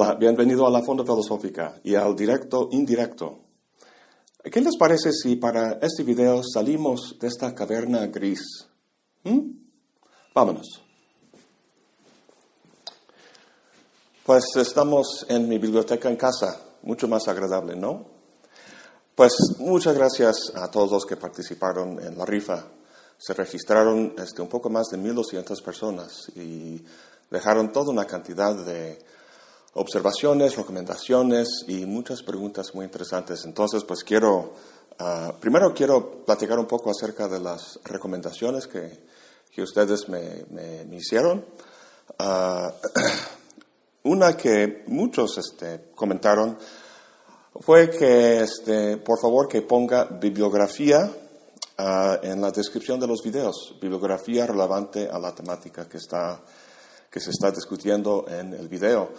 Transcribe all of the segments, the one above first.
Hola, bienvenido a la Fonda Filosófica y al directo indirecto. ¿Qué les parece si para este video salimos de esta caverna gris? ¿Mm? Vámonos. Pues estamos en mi biblioteca en casa, mucho más agradable, ¿no? Pues muchas gracias a todos los que participaron en la rifa. Se registraron este, un poco más de 1.200 personas y dejaron toda una cantidad de observaciones, recomendaciones y muchas preguntas muy interesantes. Entonces, pues quiero, ah, primero quiero platicar un poco acerca de las recomendaciones que, que ustedes me, me, hicieron. Uh, una que muchos este, comentaron fue que, este, por favor, que ponga bibliografía uh, en la descripción de los videos, bibliografía relevante a la temática que, está, que se está discutiendo en el video.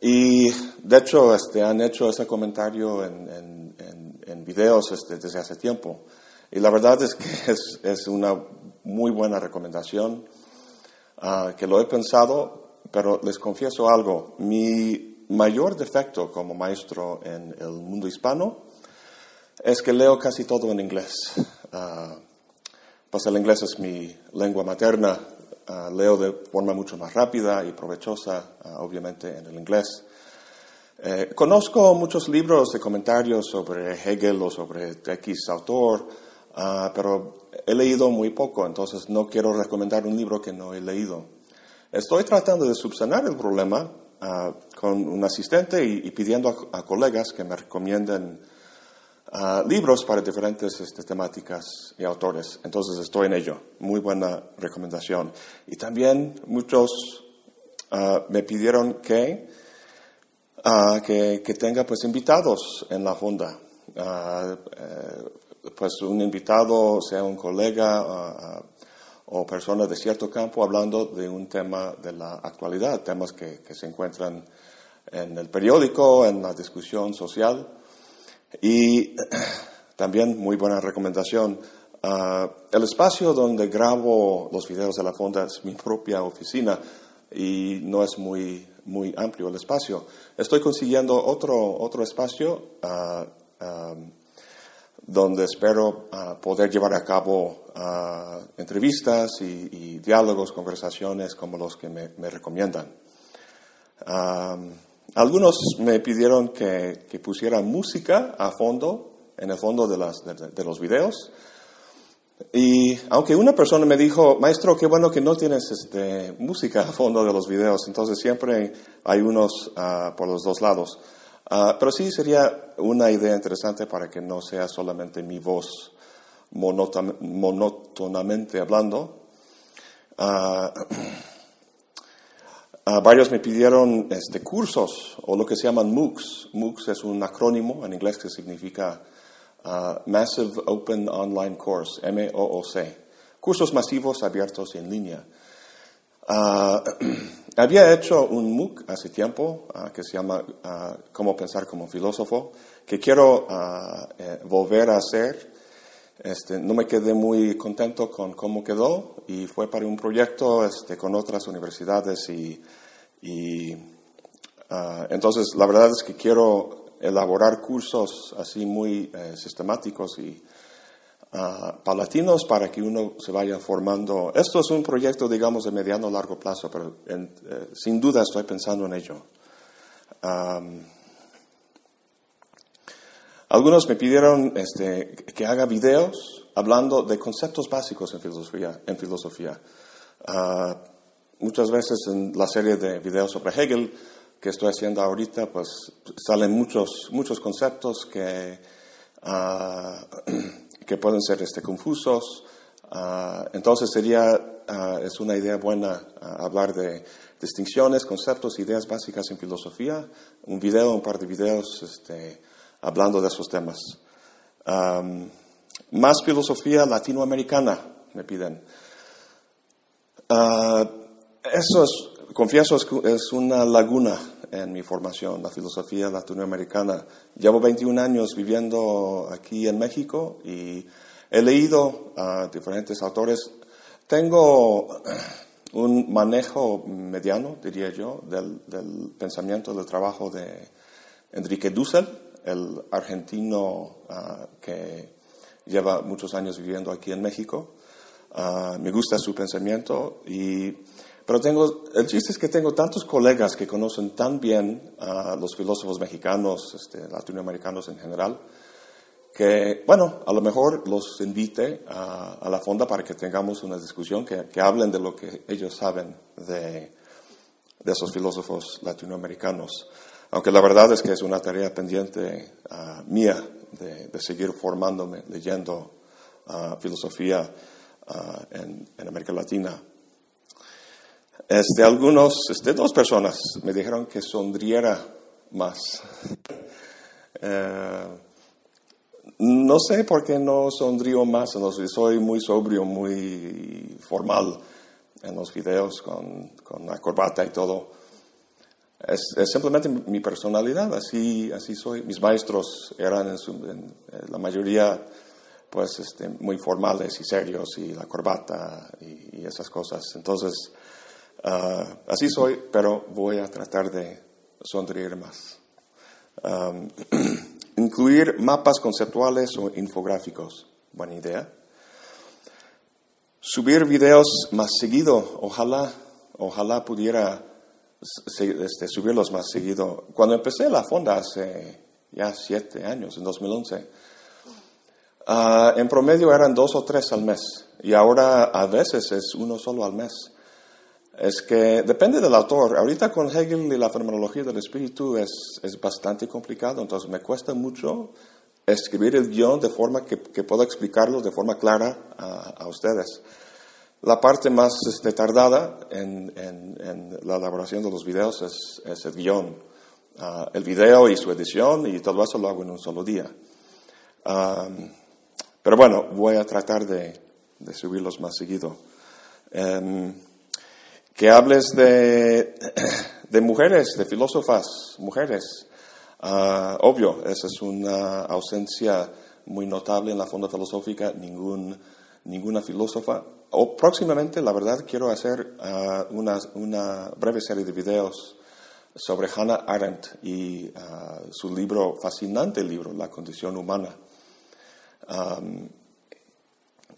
Y de hecho este, han hecho ese comentario en, en, en, videos este, desde hace tiempo. Y la verdad es que es, es una muy buena recomendación, uh, que lo he pensado, pero les confieso algo. Mi mayor defecto como maestro en el mundo hispano es que leo casi todo en inglés. Uh, pues el inglés es mi lengua materna, Ah, leo de forma mucho más rápida y provechosa, ah, obviamente, en el inglés. Eh, conozco muchos libros de comentarios sobre Hegel o sobre X autor, ah, pero he leído muy poco, entonces no quiero recomendar un libro que no he leído. Estoy tratando de subsanar el problema con un asistente y, pidiendo a, colegas que me recomienden libros para diferentes este, temáticas y autores. Entonces estoy en ello. Muy buena recomendación. Y también muchos uh, me pidieron que, uh, que, que, tenga pues invitados en la fonda. Uh, pues un invitado, sea un colega o persona de cierto campo, hablando de un tema de la actualidad, temas que se encuentran en el periódico, en la discusión social. Y también muy buena recomendación. Uh, el espacio donde grabo los videos de la fonda es mi propia oficina y no es muy, muy amplio el espacio. Estoy consiguiendo otro, otro espacio uh, um, donde espero uh, poder llevar a cabo entrevistas y, y, diálogos, conversaciones como los que me, me recomiendan. Um, algunos me pidieron que, que, pusiera música a fondo, en el fondo de, las, de, los videos. Y aunque una persona me dijo, maestro, qué bueno que no tienes este, música a fondo de los videos, entonces siempre hay unos uh, por los dos lados. Uh, pero sí sería una idea interesante para que no sea solamente mi voz monótonamente hablando. Uh, Ah, varios me pidieron este, cursos o lo que se llaman MOOCs. MOOCs es un acrónimo en inglés que significa ah, Massive Open Online Course, M-O-O-C. Cursos masivos abiertos en línea. Uh, había hecho un MOOC hace tiempo que se llama Cómo pensar como filósofo, que quiero eh, volver a hacer. Este, no me quedé muy contento con cómo quedó y fue para un proyecto este, con otras universidades y ah, entonces la verdad es que quiero elaborar cursos así muy eh, sistemáticos y uh, palatinos para que uno se vaya formando. Esto es un proyecto, digamos, de mediano o largo plazo, pero eh, sin duda estoy pensando en ello. Algunos me pidieron este, que haga videos hablando de conceptos básicos en filosofía. En filosofía. Ah, muchas veces en la serie de videos sobre Hegel que estoy haciendo ahorita, pues salen muchos, muchos conceptos que, ah, que pueden ser este, confusos. Ah, entonces sería, uh, es una idea buena hablar de distinciones, conceptos, ideas básicas en filosofía. Un video, un par de videos este, hablando de esos temas. más filosofía latinoamericana, me piden. Eso es, confieso, es, una laguna en mi formación, la filosofía latinoamericana. Llevo 21 años viviendo aquí en México y he leído a diferentes autores. Tengo un manejo mediano, diría yo, del, pensamiento, del trabajo de Enrique Dussel, el argentino uh, que lleva muchos años viviendo aquí en México. Uh, me gusta su pensamiento y pero tengo, el chiste es que tengo tantos colegas que conocen tan bien a los filósofos mexicanos, este, latinoamericanos en general, que, bueno, a lo mejor los invite a, la fonda para que tengamos una discusión, que, que hablen de lo que ellos saben de, de, esos filósofos latinoamericanos. Aunque la verdad es que es una tarea pendiente uh, mía de, seguir formándome, leyendo uh, filosofía uh, en, en América Latina. Este, algunos, este, dos personas me dijeron que sonriera más. Eh, no sé por qué no sonrío más, soy muy sobrio, muy formal en los videos con la corbata y todo. Es, simplemente mi personalidad, así, así soy. Mis maestros eran en, la mayoría pues este, muy formales y serios y la corbata y, esas cosas. Entonces, Uh, así soy, pero voy a tratar de sonreír más. Incluir mapas conceptuales o infográficos, buena idea. Subir videos más seguido, ojalá, ojalá pudiera este, subirlos más seguido. Cuando empecé la fonda hace ya siete años, en 2011, uh, en promedio eran dos o tres al mes y ahora a veces es uno solo al mes es que depende del autor. Ahorita con Hegel y la fenomenología del espíritu es, es bastante complicado, entonces me cuesta mucho escribir el guion de forma que, que pueda explicarlo de forma clara a, a ustedes. La parte más este, tardada en, en, en, la elaboración de los videos es, es el guion. Uh, el video y su edición y todo eso lo hago en un solo día. Um, pero bueno, voy a tratar de, de subirlos más seguido. Um, que hables de, de mujeres, de filósofas, mujeres. Uh, obvio, esa es una ausencia muy notable en la Fonda Filosófica, ningún, ninguna filósofa. O próximamente, la verdad, quiero hacer uh, una, una, breve serie de videos sobre Hannah Arendt y uh, su libro, fascinante libro, La condición humana. Um,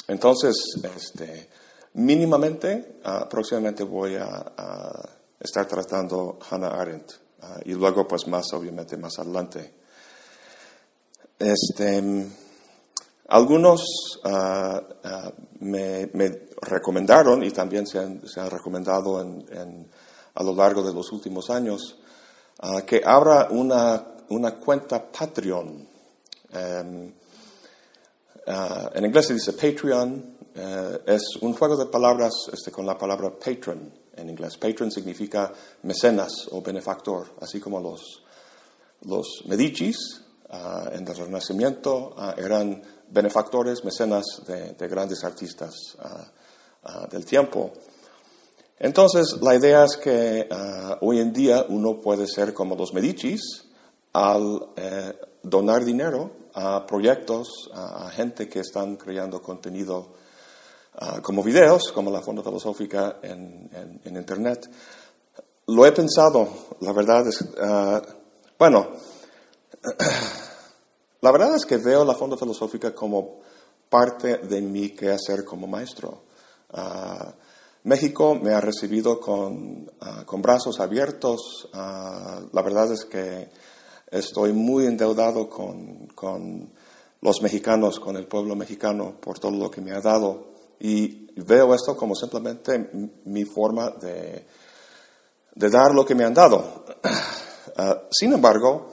entonces, este, Mínimamente, uh, próximamente voy a, estar tratando Hannah Arendt ah, y luego, pues más, obviamente, más adelante. Este, algunos ah, me, recomendaron y también se han, recomendado a lo largo de los últimos años que abra una, cuenta Patreon. Em, en inglés se dice Patreon, eh, es un juego de palabras este, con la palabra patron en inglés. Patron significa mecenas o benefactor, así como los, los Medicis uh, en el Renacimiento eran benefactores, mecenas de, de grandes artistas uh, del tiempo. Entonces, la idea es que hoy en día uno puede ser como los Medicis al eh, donar dinero a proyectos, a gente que están creando contenido Ah, como videos, como la Fonda Filosófica en, en, Internet. Lo he pensado, la verdad es, bueno, la verdad es que veo la Fonda Filosófica como parte de mi quehacer como maestro. Uh, México me ha recibido con, con brazos abiertos. la verdad es que estoy muy endeudado con, con los mexicanos, con el pueblo mexicano, por todo lo que me ha dado. Y veo esto como simplemente mi forma de, de dar lo que me han dado. Sin embargo,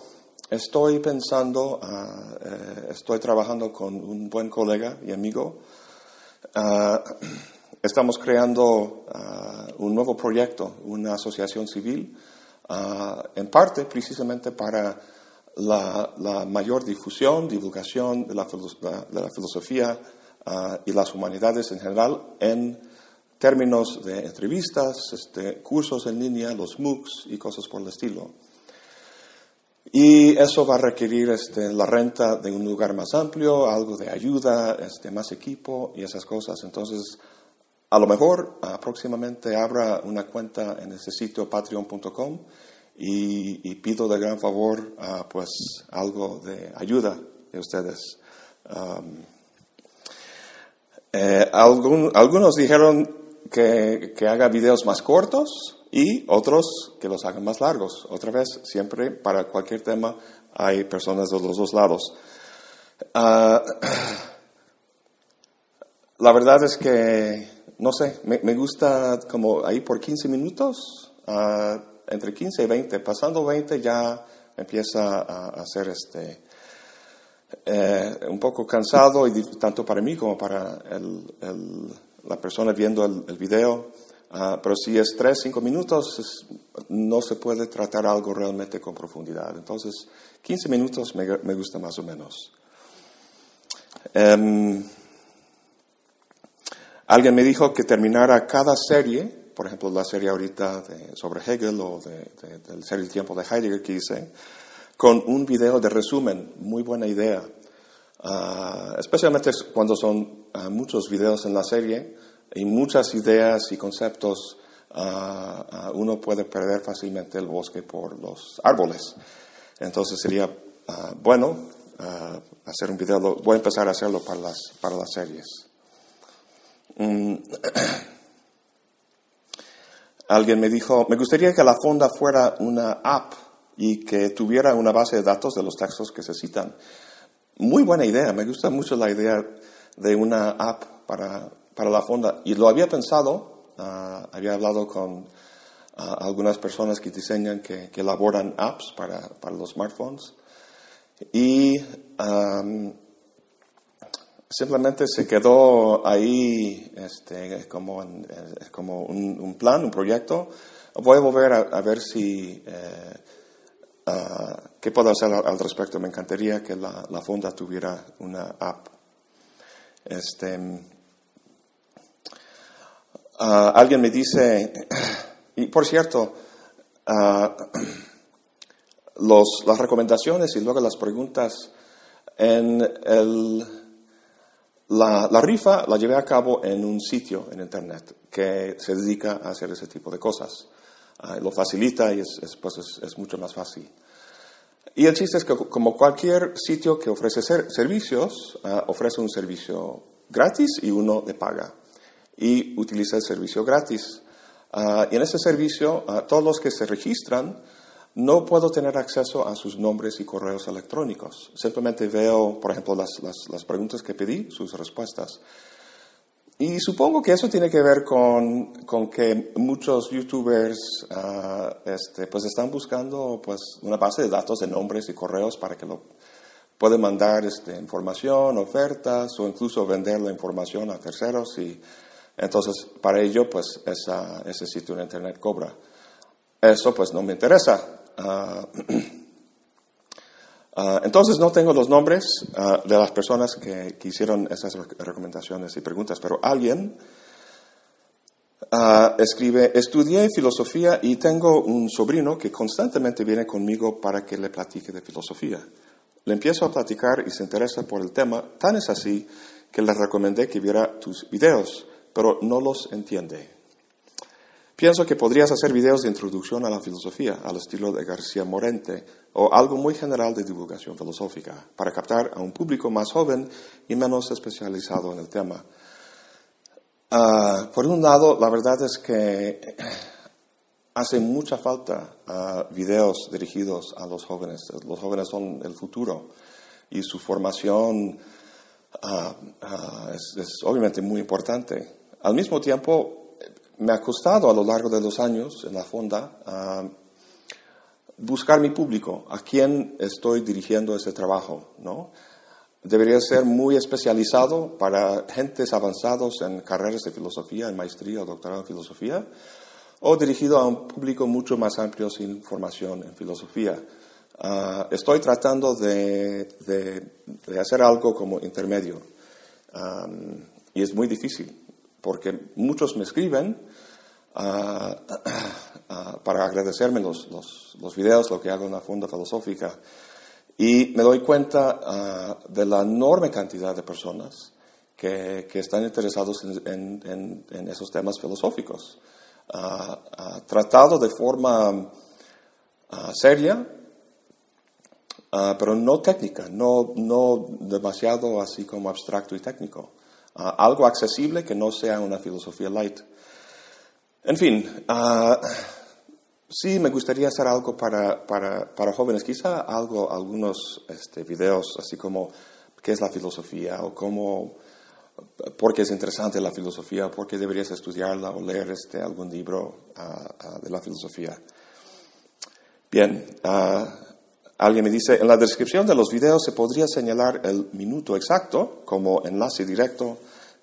estoy pensando, uh, estoy trabajando con un buen colega y amigo. Uh, estamos creando un nuevo proyecto, una asociación civil, en parte precisamente para la, mayor difusión, divulgación de la, filosofía Ah, y las humanidades en general en términos de entrevistas, este, cursos en línea, los MOOCs y cosas por el estilo. Y eso va a requerir este, la renta de un lugar más amplio, algo de ayuda, este, más equipo y esas cosas. Entonces, a lo mejor próximamente abra una cuenta en ese sitio patreon.com y, pido de gran favor pues algo de ayuda de ustedes. Um, algunos dijeron que, que, haga videos más cortos y otros que los hagan más largos. Otra vez, siempre para cualquier tema hay personas de los dos lados. Ah, la verdad es que, no sé, me, gusta como ahí por 15 minutos, uh, entre 15 y 20. Pasando 20 ya empieza a, a ser este, eh, un poco cansado, y tanto para mí como para el, el, la persona viendo el video. Uh, pero si es 3, 5 minutos, no se puede tratar algo realmente con profundidad. Entonces, 15 minutos me, me gusta más o menos. Um, alguien me dijo que terminara cada serie, por ejemplo, la serie ahorita sobre Hegel o de, de, del el tiempo de Heidegger que hice, con un video de resumen. Muy buena idea. Uh, especialmente cuando son uh, muchos videos en la serie y muchas ideas y conceptos, uh, uno puede perder fácilmente el bosque por los árboles. Entonces sería bueno uh, hacer un video, voy a empezar a hacerlo para las, para las series. Um, alguien me dijo, me gustaría que la fonda fuera una app y que tuviera una base de datos de los textos que se citan. Muy buena idea, me gusta mucho la idea de una app para, para la fonda. Y lo había pensado, uh, había hablado con uh, algunas personas que diseñan, que, que elaboran apps para, para los smartphones. Y um, simplemente se quedó ahí este, como, en, eh, como un, un, plan, un proyecto. Voy a volver a, a ver si, eh, uh, qué puedo hacer al, respecto. Me encantaría que la, la fonda tuviera una app. Este, uh, alguien me dice, y por cierto, uh, los, las recomendaciones y luego las preguntas en el, la, rifa la llevé a cabo en un sitio en Internet que se dedica a hacer ese tipo de cosas. Uh, lo facilita y es, es, pues es, mucho más fácil. Y el chiste es que como cualquier sitio que ofrece ser, servicios, ofrece un servicio gratis y uno de paga. Y utiliza el servicio gratis. Uh, y en ese servicio, todos los que se registran no puedo tener acceso a sus nombres y correos electrónicos. Simplemente veo, por ejemplo, las, las, preguntas que pedí, sus respuestas. Y supongo que eso tiene que ver con, con que muchos youtubers uh, este, pues están buscando pues, una base de datos de nombres y correos para que lo puedan mandar este, información, ofertas o incluso vender la información a terceros. Y entonces, para ello, pues esa, ese sitio en Internet cobra. Eso pues no me interesa. Uh, uh, entonces no tengo los nombres uh, de las personas que, que, hicieron esas recomendaciones y preguntas, pero alguien escribe, estudié filosofía y tengo un sobrino que constantemente viene conmigo para que le platique de filosofía. Le empiezo a platicar y se interesa por el tema, tan es así que le recomendé que viera tus videos, pero no los entiende. Pienso que podrías hacer videos de introducción a la filosofía, al estilo de García Morente, o algo muy general de divulgación filosófica, para captar a un público más joven y menos especializado en el tema. Uh, por un lado, la verdad es que hace mucha falta uh, videos dirigidos a los jóvenes. Los jóvenes son el futuro y su formación uh, es obviamente muy importante. Al mismo tiempo, me ha costado a lo largo de los años en la fonda uh, buscar mi público, a quién estoy dirigiendo ese trabajo, ¿no? Debería ser muy especializado para gentes avanzados en carreras de filosofía, en maestría o doctorado en filosofía, o dirigido a un público mucho más amplio sin formación en filosofía. Uh, estoy tratando de, de, de, hacer algo como intermedio um, y es muy difícil porque muchos me escriben uh, uh, para agradecerme los, los, videos, lo que hago en la Fonda Filosófica, y me doy cuenta uh, de la enorme cantidad de personas que, están interesados en, esos temas filosóficos. tratado de forma seria, pero no técnica, no, no demasiado así como abstracto y técnico. Algo accesible que no sea una filosofía light. En fin, sí me gustaría hacer algo para, para, para jóvenes, quizá algo, algunos este, videos así como qué es la filosofía o cómo por qué es interesante la filosofía, por qué deberías estudiarla o leer este, algún libro ah, de la filosofía. Bien, alguien me dice, en la descripción de los videos se podría señalar el minuto exacto como enlace directo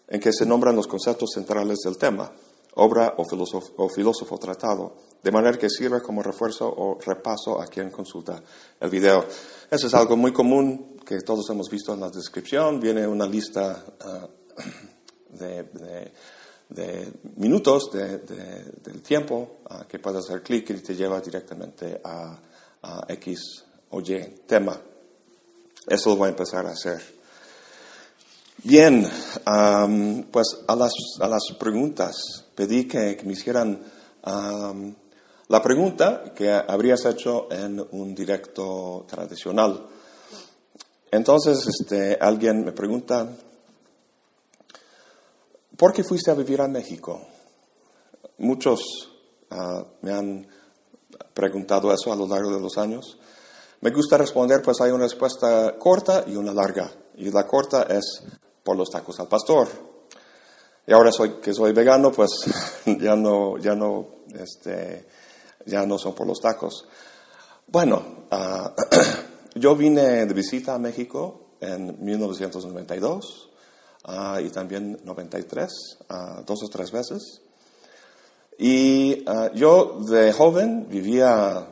en que se nombran los conceptos centrales del tema, obra o filósofo, o filósofo tratado, de manera que sirva como refuerzo o repaso a quien consulta el video. Eso es algo muy común que todos hemos visto en la descripción. Viene una lista de, minutos del tiempo que puedes hacer clic y te lleva directamente a, X o Y tema. Eso lo voy a empezar a hacer. Bien, pues a las, a las, preguntas pedí que, me hicieran la pregunta que habrías hecho en un directo tradicional. Entonces, este, alguien me pregunta, ¿Por qué fuiste a vivir a México? Muchos ah, me han preguntado eso a lo largo de los años. Me gusta responder, pues hay una respuesta corta y una larga. Y la corta es por los tacos al pastor. Y ahora soy, que soy vegano, pues ya no, ya no, este, ya no son por los tacos. Bueno, ah, yo vine de visita a México en 1992 Ah, y también 93, ah, dos o tres veces. Y yo de joven vivía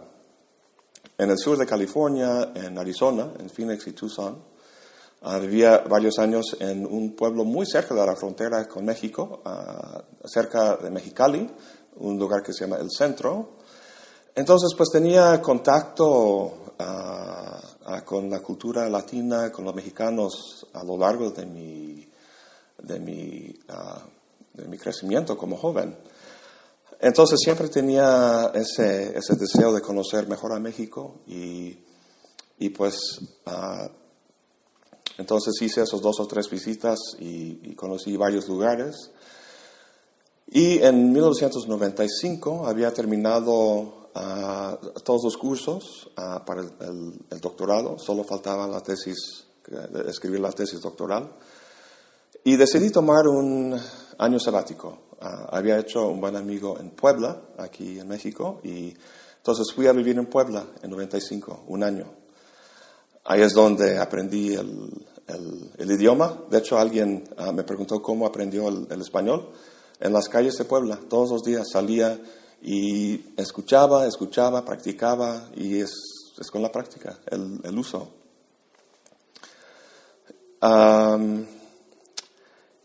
en el sur de California, en Arizona, en Phoenix y Tucson. Vivía varios años en un pueblo muy cerca de la frontera con México, cerca de Mexicali, un lugar que se llama El Centro. Entonces, pues tenía contacto con la cultura latina, con los mexicanos a lo largo de mi de mi, ah, de mi crecimiento como joven. Entonces siempre tenía ese, ese, deseo de conocer mejor a México y, y pues uh, entonces hice esos dos o tres visitas y, conocí varios lugares. Y en 1995 había terminado uh, todos los cursos para el, doctorado, solo faltaba la tesis, escribir la tesis doctoral. Y decidí tomar un año sabático. Ah, había hecho un buen amigo en Puebla, aquí en México, y entonces fui a vivir en Puebla en 95, un año. Ahí es donde aprendí el, idioma. De hecho, alguien ah, me preguntó cómo aprendió el, español. En las calles de Puebla, todos los días salía y escuchaba, escuchaba, practicaba, y es, es con la práctica, el, uso.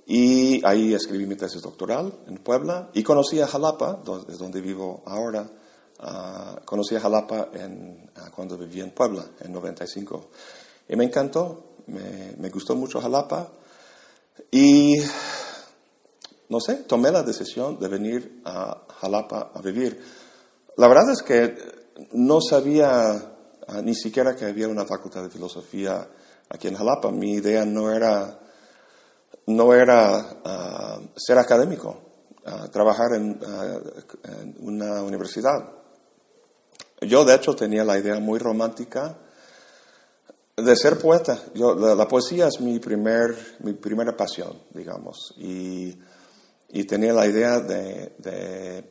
Y ahí escribí mi tesis doctoral en Puebla y conocí a Jalapa, es donde vivo ahora. Uh, conocí a Jalapa en, ah, cuando viví en Puebla, en 95. Y me encantó, me, gustó mucho Jalapa. Y, no sé, tomé la decisión de venir a Jalapa a vivir. La verdad es que no sabía ah, ni siquiera que había una facultad de filosofía aquí en Jalapa. Mi idea no era no era ser académico, trabajar ah, en, una universidad. Yo, de hecho, tenía la idea muy romántica de ser poeta. Yo, la, poesía es mi, primer, mi primera pasión, digamos. Y, tenía la idea de,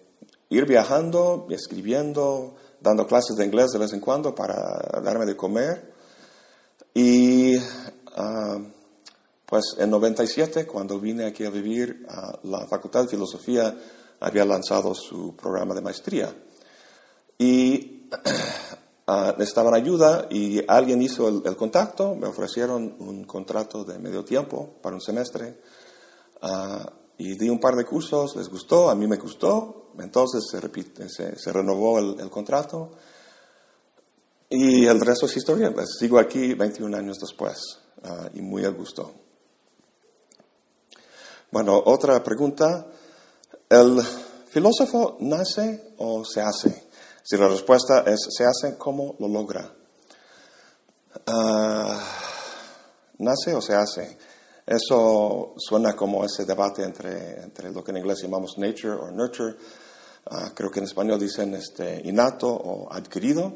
ir viajando, escribiendo, dando clases de inglés de vez en cuando para darme de comer. Y pues en 97, cuando vine aquí a vivir, la Facultad de Filosofía había lanzado su programa de maestría. Y uh, necesitaban ayuda y alguien hizo el, contacto, me ofrecieron un contrato de medio tiempo para un semestre. Ah, y di un par de cursos, les gustó, a mí me gustó, entonces se, repite, se, renovó el, contrato. Y el resto es historia, pues sigo aquí 21 años después ah, y muy a gusto. Bueno, otra pregunta. ¿El filósofo nace o se hace? Si la respuesta es se hace, ¿cómo lo logra? Ah, ¿Nace o se hace? Eso suena como ese debate entre, entre lo que en inglés llamamos nature o nurture. Ah, creo que en español dicen este, innato o adquirido.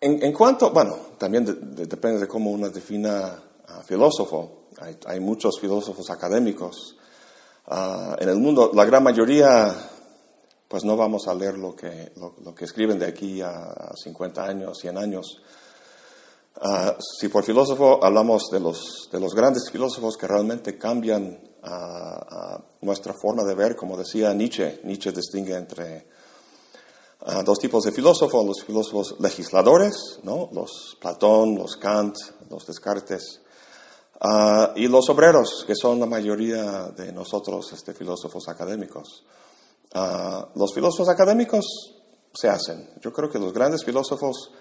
En, cuanto, bueno, también depende de cómo uno defina filósofo. Hay, muchos filósofos académicos ah, en el mundo. La gran mayoría, pues no vamos a leer lo que, lo que escriben de aquí a 50 años, 100 años. Ah, si por filósofo hablamos de los, de los grandes filósofos que realmente cambian nuestra forma de ver, como decía Nietzsche, Nietzsche distingue entre ah, dos tipos de filósofos, los filósofos legisladores, ¿no? los Platón, los Kant, los Descartes, ah, y los obreros, que son la mayoría de nosotros este, filósofos académicos. Los filósofos académicos se hacen. Yo creo que los grandes filósofos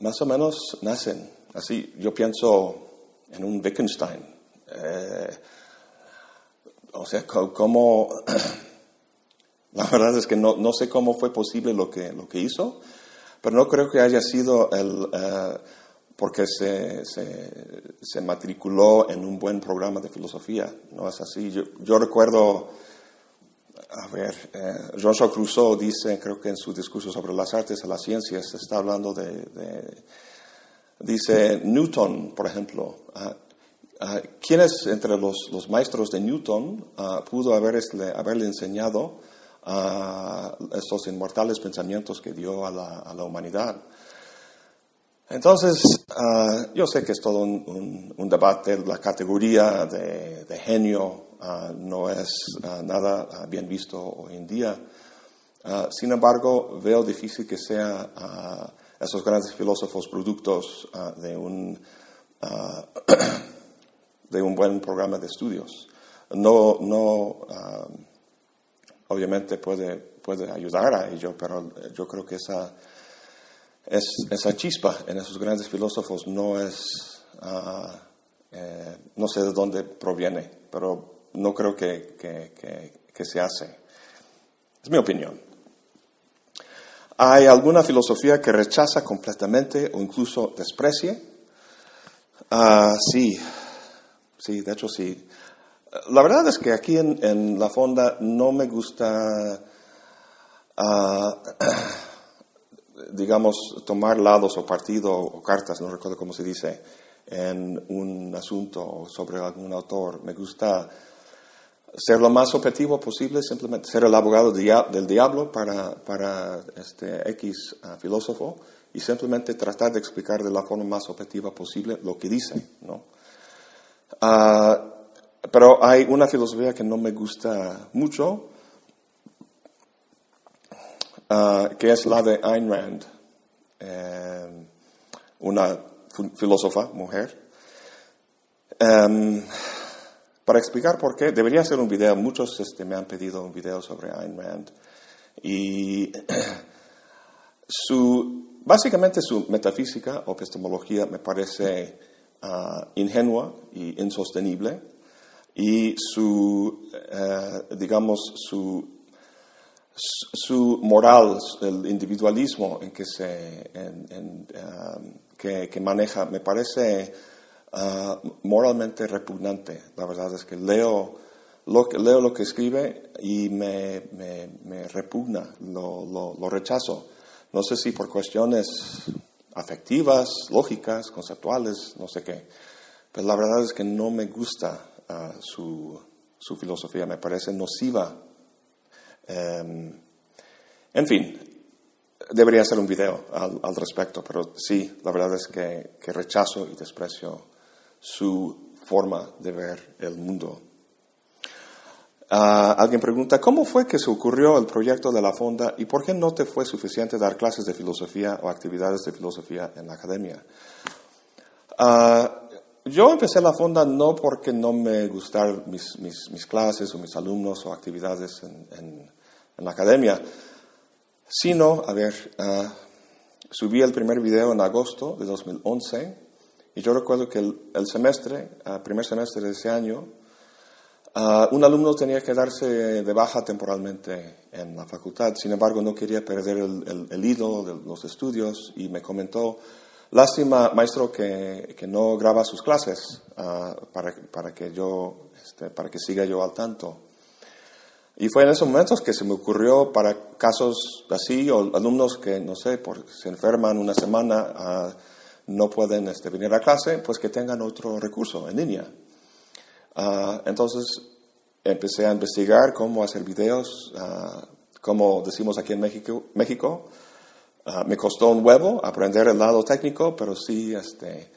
más o menos nacen así. Yo pienso en un Wittgenstein. Eh, o sea, como la verdad es que no, no, sé cómo fue posible lo que, lo que hizo, pero no creo que haya sido el, eh, porque se, se, matriculó en un buen programa de filosofía. No es así. Yo recuerdo a ver, eh, Jean-Jacques dice, creo que en su discurso sobre las artes y las ciencias, está hablando de, dice Newton, por ejemplo. Uh, ¿Quién es entre los, los, maestros de Newton ah, pudo haberle, haberle enseñado estos inmortales pensamientos que dio a la, a la humanidad? Entonces, yo sé que es todo un, un, debate, la categoría de, de genio Ah, no es ah, nada ah, bien visto hoy en día. sin embargo, veo difícil que sean esos grandes filósofos productos de, un, de un buen programa de estudios. No, no obviamente puede, puede ayudar a ello, pero yo creo que esa, es, esa chispa en esos grandes filósofos no es, eh, no sé de dónde proviene, pero no creo que, que, se hace. Es mi opinión. ¿Hay alguna filosofía que rechaza completamente o incluso desprecie? Ah, sí, sí, de hecho sí. La verdad es que aquí en, la fonda no me gusta, ah, digamos, tomar lados o partido o cartas, no recuerdo cómo se dice, en un asunto sobre algún autor. Me gusta ser lo más objetivo posible, simplemente ser el abogado del diablo para, para este X ah, filósofo y simplemente tratar de explicar de la forma más objetiva posible lo que dice. ¿no? Ah, pero hay una filosofía que no me gusta mucho, ah, que es la de Ayn Rand, eh, una filósofa, mujer. Em, para explicar por qué, debería hacer un video, muchos este, me han pedido un video sobre Ayn Rand. Y su, básicamente su metafísica o epistemología me parece ah, ingenua y insostenible. Y su, eh, digamos, su, su moral, el individualismo en que, se, ah, que, que maneja, me parece Ah, moralmente repugnante. La verdad es que leo lo, leo lo que escribe y me, repugna, lo, lo, rechazo. No sé si por cuestiones afectivas, lógicas, conceptuales, no sé qué. Pero la verdad es que no me gusta ah, su, su, filosofía, me parece nociva. Em, en fin, debería hacer un video al, al, respecto, pero sí, la verdad es que rechazo y desprecio su forma de ver el mundo. Ah, alguien pregunta, ¿cómo fue que se ocurrió el proyecto de la fonda y por qué no te fue suficiente dar clases de filosofía o actividades de filosofía en la academia? Ah, yo empecé la fonda no porque no me gustaran mis, mis, clases o mis alumnos o actividades en, en, la academia, sino, a ver, ah, subí el primer video en agosto de 2011 y yo recuerdo que el, semestre, el primer semestre de ese año, Ah, un alumno tenía que darse de baja temporalmente en la facultad, sin embargo no quería perder el, el, hilo de los estudios y me comentó, lástima maestro que, que no graba sus clases ah, para, para, que yo, este, para que siga yo al tanto. Y fue en esos momentos que se me ocurrió para casos así, o alumnos que, no sé, por, se enferman una semana, uh, no pueden este, venir a clase, pues que tengan otro recurso en línea. Ah, entonces empecé a investigar cómo hacer videos, uh, como decimos aquí en México. México. Uh, me costó un huevo aprender el lado técnico, pero sí, este,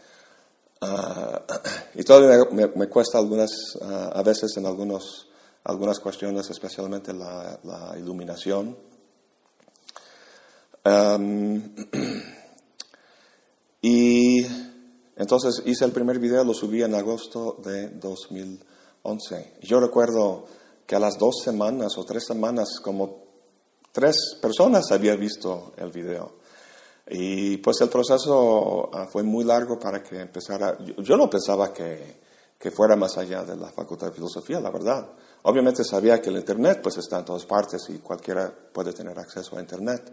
y todavía me, cuesta algunas, a veces en algunos, algunas cuestiones, especialmente la, la iluminación. Um, y entonces hice el primer video, lo subí en agosto de 2011. Yo recuerdo que a las dos semanas o tres semanas, como tres personas había visto el video. Y pues el proceso ah, fue muy largo para que empezara. Yo, no pensaba que, que, fuera más allá de la Facultad de Filosofía, la verdad. Obviamente sabía que el Internet pues está en todas partes y cualquiera puede tener acceso a Internet.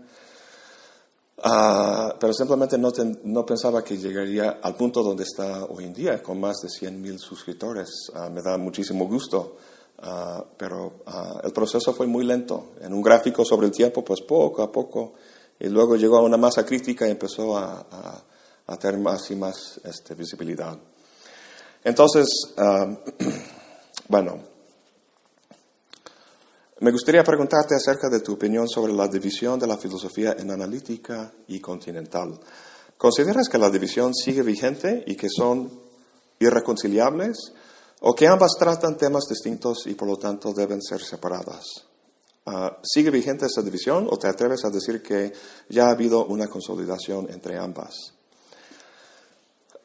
Uh, pero simplemente no, no, pensaba que llegaría al punto donde está hoy en día, con más de 100.000 suscriptores. Uh, me da muchísimo gusto, uh, pero el proceso fue muy lento. En un gráfico sobre el tiempo, pues poco a poco, y luego llegó a una masa crítica y empezó a, a, a tener más y más este, visibilidad. Entonces, bueno, me gustaría preguntarte acerca de tu opinión sobre la división de la filosofía en analítica y continental. ¿Consideras que la división sigue vigente y que son irreconciliables o que ambas tratan temas distintos y por lo tanto deben ser separadas? Ah, ¿Sigue vigente esa división o te atreves a decir que ya ha habido una consolidación entre ambas?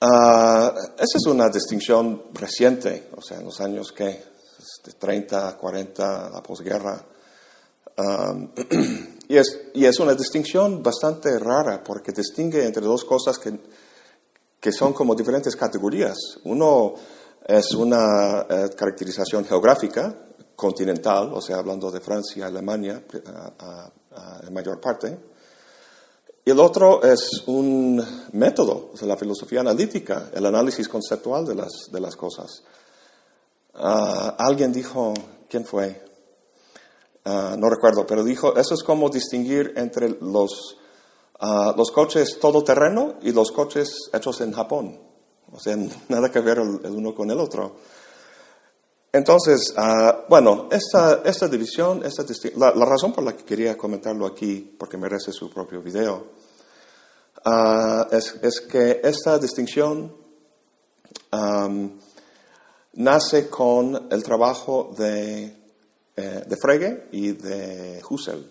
Uh, esa es una distinción reciente, o sea, en los años que 30, 40, la posguerra. Y, es, y es una distinción bastante rara porque distingue entre dos cosas que, que son como diferentes categorías. Uno es una eh, caracterización geográfica, continental, o sea, hablando de Francia, Alemania en mayor parte. Y el otro es un método, o sea, la filosofía analítica, el análisis conceptual de las, de las cosas. Ah, alguien dijo, ¿quién fue? Ah, no recuerdo, pero dijo, eso es como distinguir entre los, uh, los coches todoterreno y los coches hechos en Japón. O sea, nada que ver el, uno con el otro. Entonces, bueno, esta, esta división, esta la, razón por la que quería comentarlo aquí, porque merece su propio video, es, es, que esta distinción nace con el trabajo de, eh, Frege y de Husserl.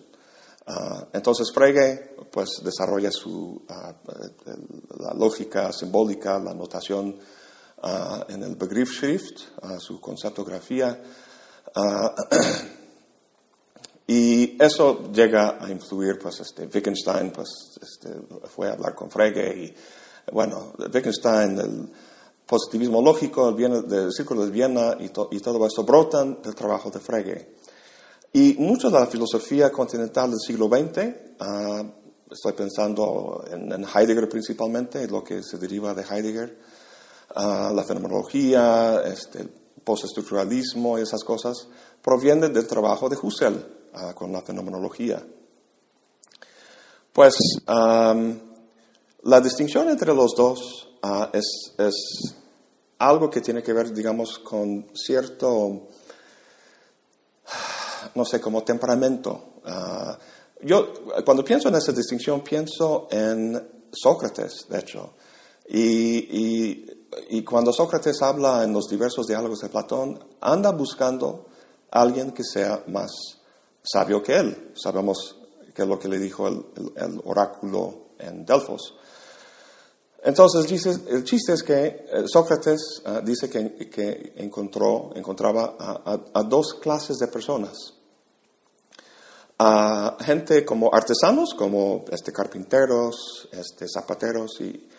Ah, entonces Frege pues, desarrolla su, ah, la lógica simbólica, la notación ah, en el Begriffsschrift, su conceptografía, y eso llega a influir, pues este, Wittgenstein pues, este, fue a hablar con Frege y, bueno, Wittgenstein, positivismo lógico, el, del Círculo de Viena y, y, todo esto brotan del trabajo de Frege. Y mucho de la filosofía continental del siglo XX, ah, estoy pensando en, Heidegger principalmente, lo que se deriva de Heidegger, ah, la fenomenología, este, el postestructuralismo y esas cosas, provienen del trabajo de Husserl ah, con la fenomenología. Pues la distinción entre los dos es, es, algo que tiene que ver, digamos, con cierto, no sé, como temperamento. Ah, yo, cuando pienso en esa distinción, pienso en Sócrates, de hecho. Y, y, cuando Sócrates habla en los diversos diálogos de Platón, anda buscando a alguien que sea más sabio que él. Sabemos que es lo que le dijo el oráculo en Delfos. Entonces, el chiste es que eh, Sócrates ah, dice que, encontró, encontraba a, dos clases de personas. A gente como artesanos, como este, carpinteros, este, zapateros y,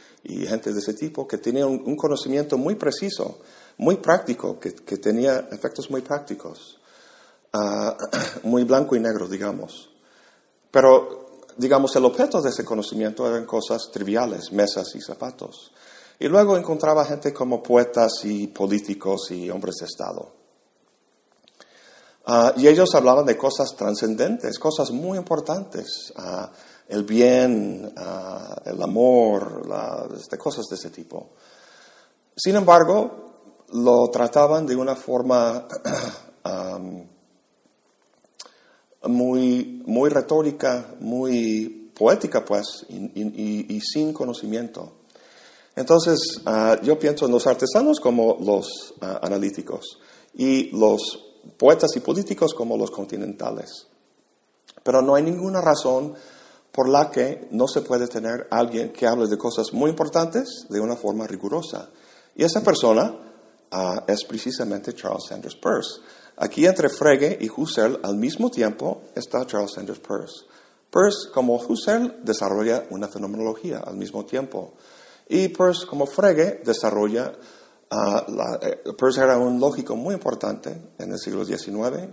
gente de ese tipo, que tenían un, conocimiento muy preciso muy práctico, que, tenía efectos muy prácticos, ah, muy blanco y negro, digamos. Pero, digamos, el objeto de ese conocimiento eran cosas triviales, mesas y zapatos. Y luego encontraba gente como poetas y políticos y hombres de Estado. Ah, y ellos hablaban de cosas trascendentes, cosas muy importantes, ah, el bien, ah, el amor, de cosas de ese tipo. Sin embargo, lo trataban de una forma muy, muy retórica, muy poética, pues, y, sin conocimiento. Entonces, yo pienso en los artesanos como los analíticos y los poetas y políticos como los continentales. Pero no hay ninguna razón por la que no se puede tener alguien que hable de cosas muy importantes de una forma rigurosa. Y esa persona ah, es precisamente Charles Sanders Peirce. Aquí entre Frege y Husserl al mismo tiempo está Charles Sanders Peirce. Peirce, como Husserl, desarrolla una fenomenología al mismo tiempo. Y Peirce, como Frege, desarrolla Uh, la, eh, Peirce era un lógico muy importante en el siglo XIX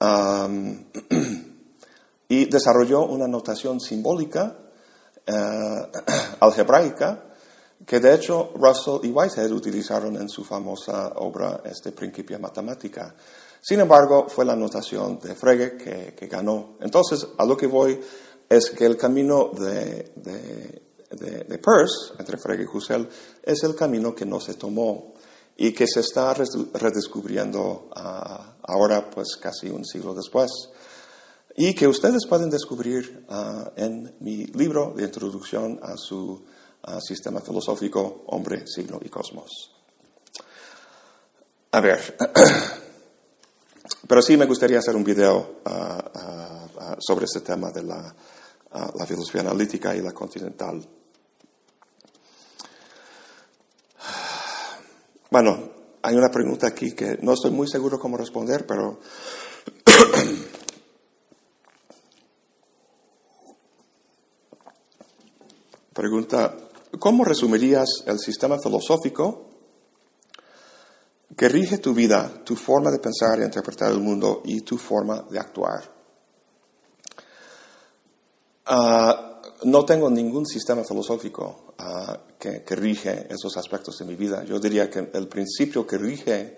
y desarrolló una notación simbólica uh, algebraica que de hecho Russell y Whitehead utilizaron en su famosa obra este Principia Matemática. Sin embargo, fue la notación de Frege que, ganó. Entonces, a lo que voy es que el camino de, de Peirce, entre Frege y Husserl, es el camino que no se tomó y que se está redescubriendo ah, ahora, pues casi un siglo después, y que ustedes pueden descubrir ah, en mi libro de introducción a su ah, sistema filosófico Hombre, Signo y Cosmos. A ver, pero sí me gustaría hacer un video sobre este tema de la, la filosofía analítica y la continental. Bueno, hay una pregunta aquí que no estoy muy seguro cómo responder, pero pregunta, ¿cómo resumirías el sistema filosófico que rige tu vida, tu forma de pensar y interpretar el mundo y tu forma de actuar? Ah, no tengo ningún sistema filosófico ah, que, rige esos aspectos de mi vida. Yo diría que el principio que rige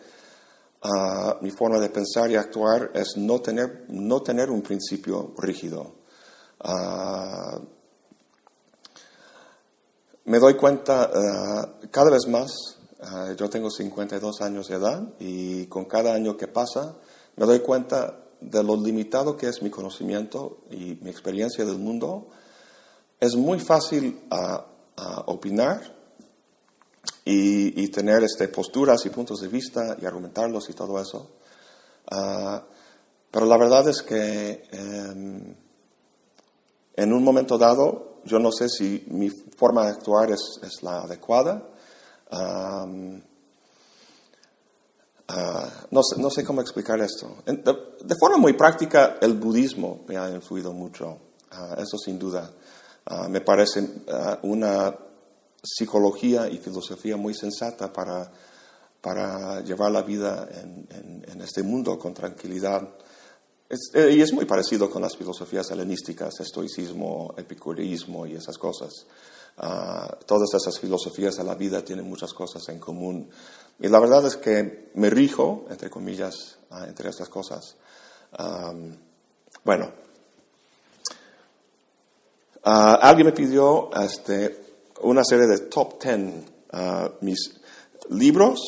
ah, mi forma de pensar y actuar es no tener, no tener un principio rígido. Ah, me doy cuenta cada vez más, yo tengo 52 años de edad y con cada año que pasa me doy cuenta de lo limitado que es mi conocimiento y mi experiencia del mundo es muy fácil ah, opinar y, tener este, posturas y puntos de vista y argumentarlos y todo eso. Ah, pero la verdad es que em, en un momento dado yo no sé si mi forma de actuar es, la adecuada. no, sé, no, sé, cómo explicar esto. De, forma muy práctica, el budismo me ha influido mucho, eso sin duda. Ah, me parece una psicología y filosofía muy sensata para, para llevar la vida en, en, este mundo con tranquilidad. Eh, y es muy parecido con las filosofías helenísticas, estoicismo, epicureísmo y esas cosas. Ah, todas esas filosofías de la vida tienen muchas cosas en común. Y la verdad es que me rijo, entre comillas, entre estas cosas. bueno, Ah, alguien me pidió este, una serie de top 10, ah, mis libros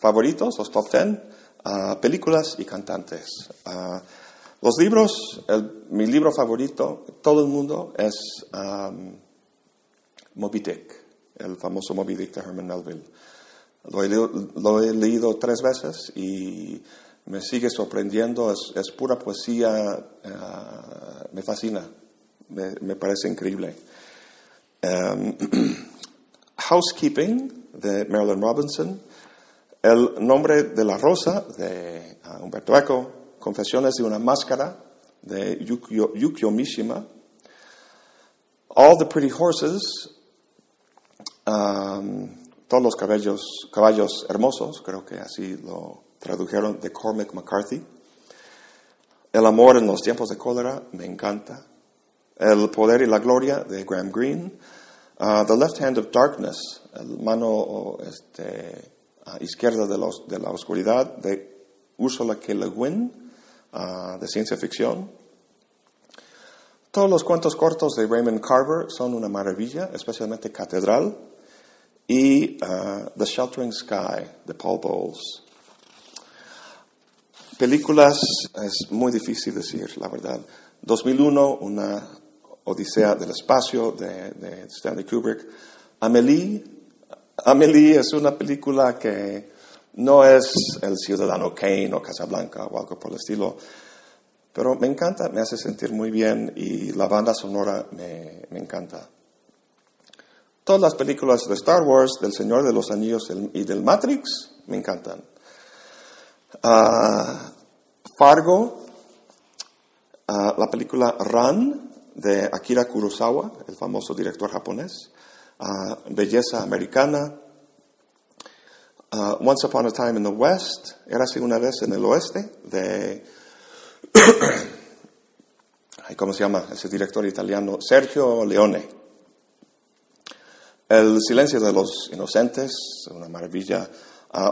favoritos, los top 10, ah, películas y cantantes. los libros, mi libro favorito, todo el mundo, es Moby Dick, el famoso Moby Dick de Herman Melville. Lo he, leído, tres veces y me sigue sorprendiendo, es pura poesía, me fascina me, parece increíble. Um, Housekeeping de Marilyn Robinson, El nombre de la rosa de uh, Humberto Eco, Confesiones de una máscara de Yukio, Mishima, All the Pretty Horses, um, todos los caballos, caballos hermosos, creo que así lo tradujeron, de Cormac McCarthy. El amor en los tiempos de cólera, me encanta. El poder y la gloria, de Graham Greene. Uh, the Left Hand of Darkness, el mano este, izquierda de, la oscuridad, de Ursula K. Le Guin, uh, de ciencia ficción. Todos los cuentos cortos de Raymond Carver son una maravilla, especialmente Catedral y uh, The Sheltering Sky de Paul Bowles. Películas es muy difícil decir, la verdad. 2001, una Odisea del Espacio de, Stanley Kubrick. Amelie, Amelie es una película que no es El Ciudadano Kane o Casablanca o algo por el estilo, pero me encanta, me hace sentir muy bien y la banda sonora me, encanta. Todas las películas de Star Wars, del Señor de los Anillos y del Matrix me encantan. Ah, Fargo, ah, la película Run de Akira Kurosawa, el famoso director japonés, uh, Belleza Americana, Once Upon a Time in the West, Era así una vez en el oeste, de, ¿cómo se llama? Ese director italiano, Sergio Leone. El silencio de los inocentes, una maravilla.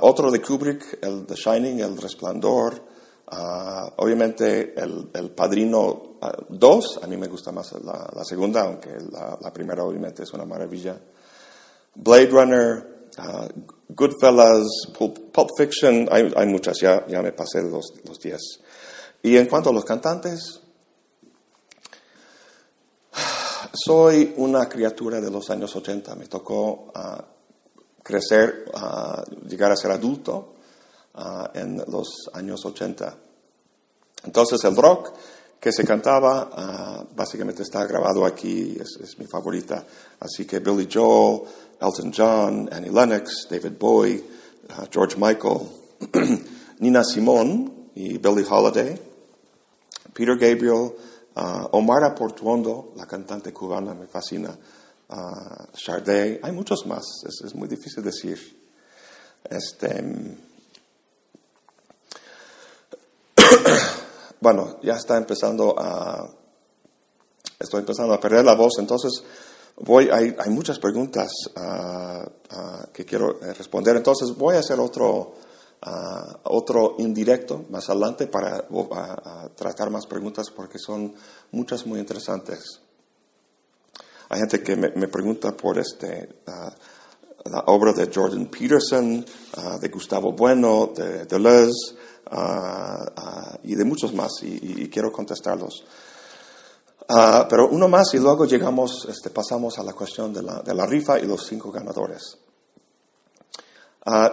Otro de Kubrick, el The Shining, El Resplandor. obviamente el, el Padrino dos, a mí me gusta más la, segunda, aunque la, primera obviamente es una maravilla. Blade Runner, Goodfellas, Pulp, Fiction, hay, hay, muchas, ya, ya me pasé los, los diez. Y en cuanto a los cantantes, soy una criatura de los años 80, me tocó uh, crecer, uh, llegar a ser adulto en los años 80. Entonces el rock que se cantaba, ah, básicamente está grabado aquí, es, mi favorita. Así que Billy Joel, Elton John, Annie Lennox, David Bowie, ah, George Michael, Nina Simone y Billie Holiday, Peter Gabriel, uh, Omar Portuondo, la cantante cubana, me fascina, uh, hay muchos más, es, muy difícil decir. Este, bueno, ya está empezando a, estoy empezando a perder la voz, entonces voy, hay, muchas preguntas ah, ah, que quiero eh, responder, entonces voy a hacer otro, ah, otro indirecto más adelante para tratar más preguntas porque son muchas muy interesantes. Hay gente que me, pregunta por este, la obra de Jordan Peterson, de Gustavo Bueno, de Deleuze, Ah, ah, y de muchos más, y, quiero contestarlos. Ah, pero uno más y luego llegamos, este, pasamos a la cuestión de la, de la rifa y los cinco ganadores.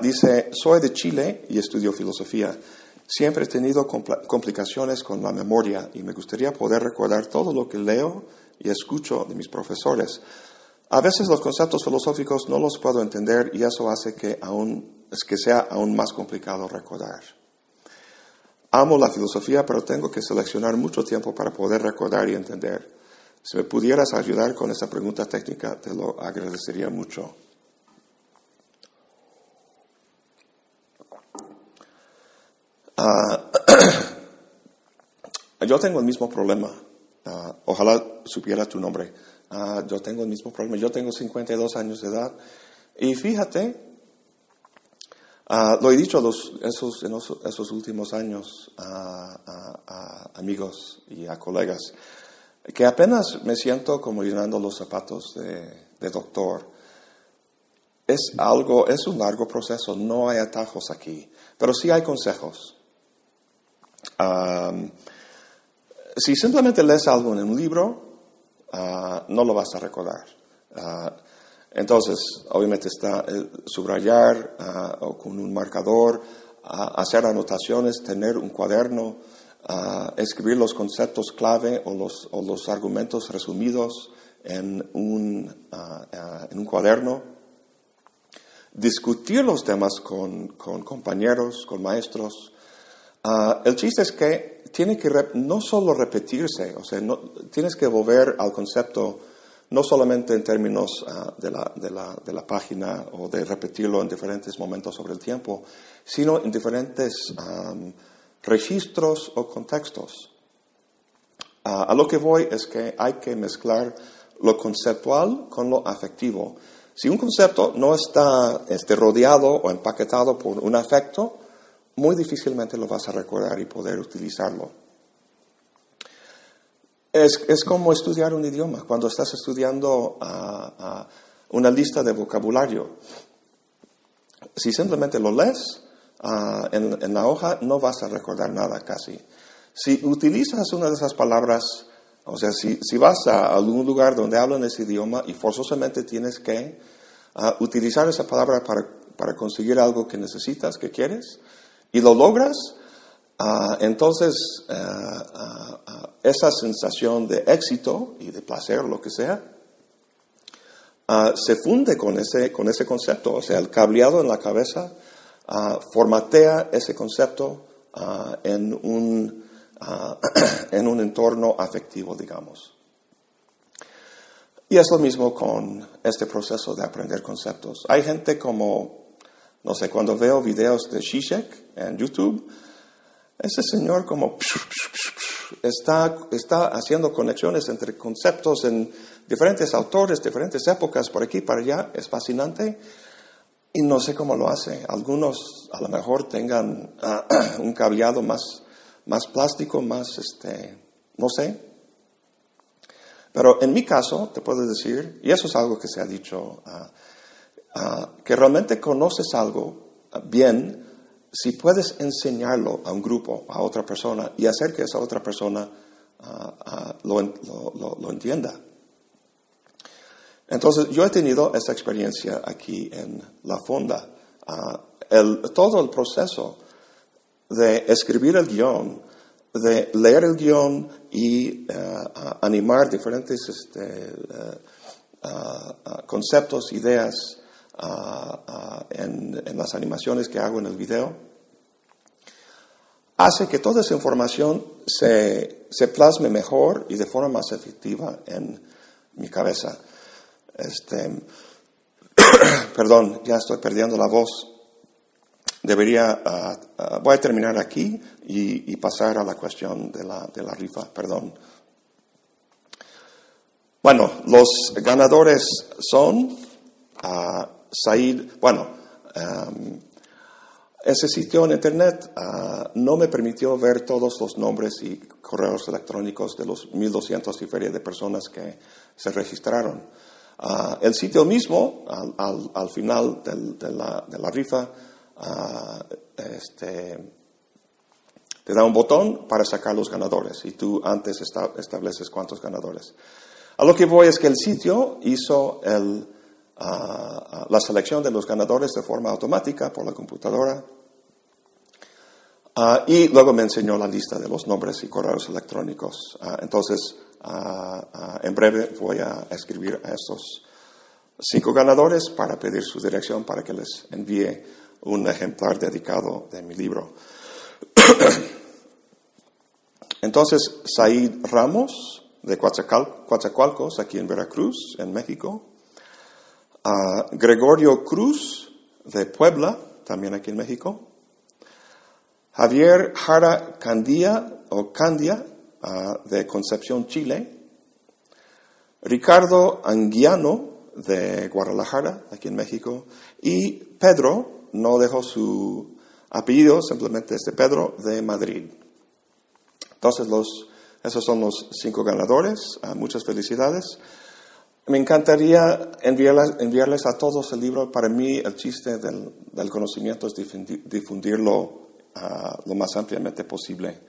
Dice, soy de Chile y estudio filosofía. Siempre he tenido complicaciones con la memoria y me gustaría poder recordar todo lo que leo y escucho de mis profesores. A veces los conceptos filosóficos no los puedo entender y eso hace que, aún, que sea aún más complicado recordar. Amo la filosofía, pero tengo que seleccionar mucho tiempo para poder recordar y entender. Si me pudieras ayudar con esa pregunta técnica, te lo agradecería mucho. Ah, yo tengo el mismo problema. Ah, ojalá supiera tu nombre. Ah, yo tengo el mismo problema. Yo tengo 52 años de edad. Y fíjate lo he dicho esos, en esos últimos años a, amigos y a colegas, que apenas me siento como llenando los zapatos de, doctor. Es algo, es un largo proceso, no hay atajos aquí, pero sí hay consejos. Si simplemente lees algo en un libro, ah, no lo vas a recordar. Ah, entonces, obviamente está subrayar ah, o con un marcador, hacer anotaciones, tener un cuaderno, escribir los conceptos clave o los, o los argumentos resumidos en un, en un cuaderno, discutir los temas con, con compañeros, con maestros. El chiste es que tiene que no solo repetirse, o sea, tienes que volver al concepto no solamente en términos ah, de, la, de, la, de, la, página o de repetirlo en diferentes momentos sobre el tiempo, sino en diferentes registros o contextos. Ah, a lo que voy es que hay que mezclar lo conceptual con lo afectivo. Si un concepto no está este, rodeado o empaquetado por un afecto, muy difícilmente lo vas a recordar y poder utilizarlo. Es, es como estudiar un idioma. Cuando estás estudiando uh, una lista de vocabulario, si simplemente lo lees en, en la hoja, no vas a recordar nada casi. Si utilizas una de esas palabras, o sea, si, si vas a algún lugar donde hablan ese idioma y forzosamente tienes que utilizar esa palabra para, para, conseguir algo que necesitas, que quieres, y lo logras, uh, entonces uh, esa sensación de éxito y de placer, lo que sea, se funde con ese, con ese concepto. O sea, el cableado en la cabeza formatea ese concepto en un en un entorno afectivo, digamos. Y es lo mismo con este proceso de aprender conceptos. Hay gente como, no sé, cuando veo videos de Zizek en YouTube, ese señor como está, está haciendo conexiones entre conceptos en diferentes autores, diferentes épocas, por aquí, para allá, es fascinante. Y no sé cómo lo hace. Algunos a lo mejor tengan un cableado más más plástico, más, este, no sé. Pero en mi caso, te puedo decir, y eso es algo que se ha dicho, ah, ah, que realmente conoces algo ah, bien si puedes enseñarlo a un grupo, a otra persona, y hacer que esa otra persona lo, lo, entienda. Entonces, yo he tenido esa experiencia aquí en la fonda. el, todo el proceso de escribir el guion, de leer el guion y eh, animar diferentes este, eh, conceptos, ideas en, las animaciones que hago en el video, hace que toda esa información se, se plasme mejor y de forma más efectiva en mi cabeza. Este, perdón, ya estoy perdiendo la voz debería, ah, ah, voy a terminar aquí y, pasar a la cuestión de la, de la rifa, perdón. Bueno, los ganadores son uh, Said, bueno, ese sitio en Internet no me permitió ver todos los nombres y correos electrónicos de los 1.200 y feria de personas que se registraron. el sitio mismo, al, al, final de, la, rifa, este, te da un botón para sacar los ganadores y tú antes estableces cuántos ganadores. A lo que voy es que el sitio hizo el, la selección de los ganadores de forma automática por la computadora y luego me enseñó la lista de los nombres y correos electrónicos. entonces, en breve voy a escribir a estos cinco ganadores para pedir su dirección para que les envíe un ejemplar dedicado de mi libro. Entonces, Said Ramos, de Coatzacoalcos, aquí en Veracruz, en México. Gregorio Cruz, de Puebla, también aquí en México. Javier Jara Candía, o Candia, de Concepción, Chile. Ricardo Anguiano, de Guadalajara, aquí en México. Y Pedro no dejó su apellido, simplemente es de Pedro de Madrid. Entonces, esos son los cinco ganadores. Ah, muchas felicidades. Me encantaría enviarles, a todos el libro. Para mí, el chiste del, conocimiento es difundirlo ah, lo más ampliamente posible.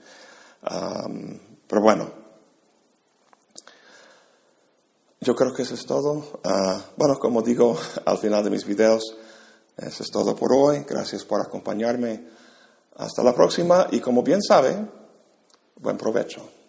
pero bueno, yo creo que eso es todo. Ah, bueno, como digo al final de mis videos, eso es todo por hoy. Gracias por acompañarme. Hasta la próxima y como bien sabe, buen provecho.